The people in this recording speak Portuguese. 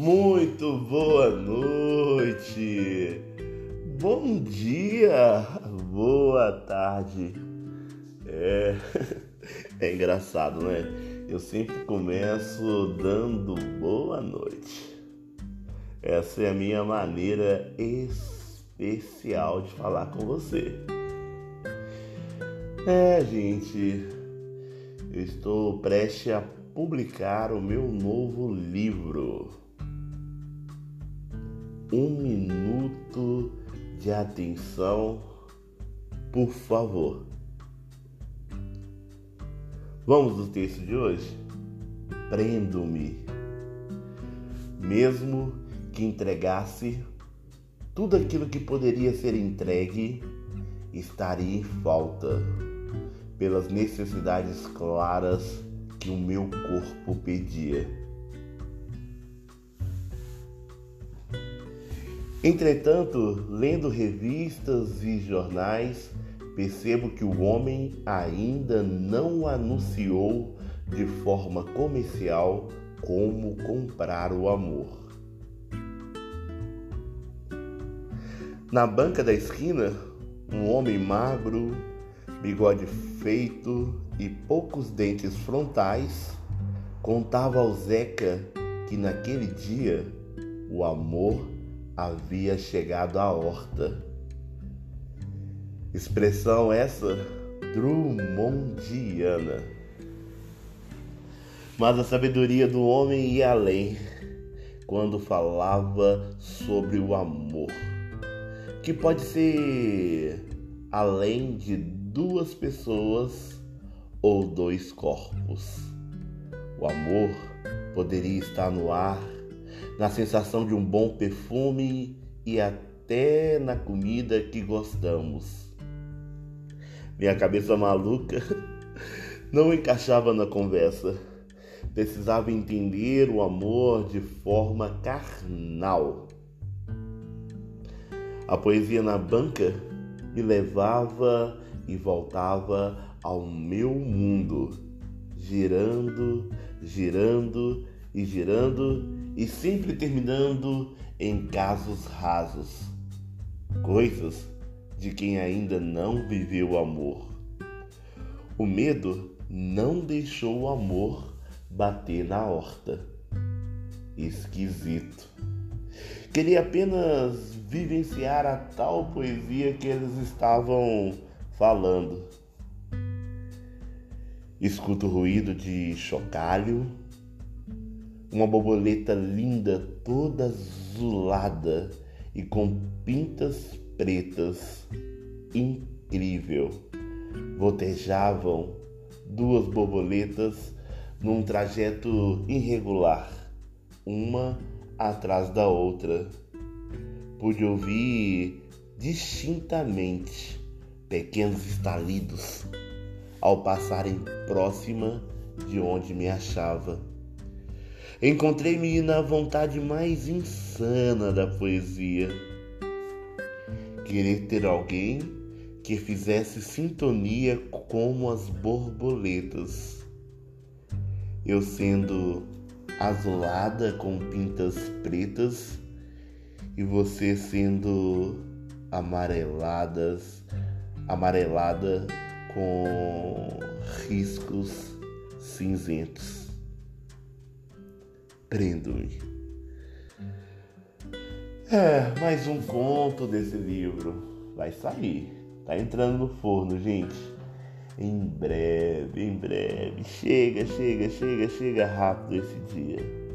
Muito boa noite. Bom dia. Boa tarde. É, é engraçado, né? Eu sempre começo dando boa noite. Essa é a minha maneira especial de falar com você. É, gente, eu estou prestes a publicar o meu novo livro. Um minuto de atenção, por favor. Vamos ao texto de hoje? Prendo-me. Mesmo que entregasse tudo aquilo que poderia ser entregue, estaria em falta pelas necessidades claras que o meu corpo pedia. Entretanto, lendo revistas e jornais, percebo que o homem ainda não anunciou de forma comercial como comprar o amor. Na banca da esquina, um homem magro, bigode feito e poucos dentes frontais contava ao Zeca que naquele dia o amor havia chegado à horta. Expressão essa Drummondiana. Mas a sabedoria do homem ia além quando falava sobre o amor, que pode ser além de duas pessoas ou dois corpos. O amor poderia estar no ar na sensação de um bom perfume e até na comida que gostamos. Minha cabeça maluca não encaixava na conversa. Precisava entender o amor de forma carnal. A poesia na banca me levava e voltava ao meu mundo, girando, girando e girando e sempre terminando em casos rasos, coisas de quem ainda não viveu o amor. O medo não deixou o amor bater na horta. Esquisito. Queria apenas vivenciar a tal poesia que eles estavam falando. Escuto o ruído de chocalho uma borboleta linda, toda azulada e com pintas pretas. Incrível. Voltejavam duas borboletas num trajeto irregular, uma atrás da outra. Pude ouvir distintamente pequenos estalidos ao passarem próxima de onde me achava. Encontrei-me na vontade mais insana da poesia. Querer ter alguém que fizesse sintonia como as borboletas. Eu sendo azulada com pintas pretas e você sendo amareladas, amarelada com riscos cinzentos prendo-me. É, mais um conto desse livro. Vai sair. Tá entrando no forno, gente. Em breve, em breve. Chega, chega, chega, chega rápido esse dia.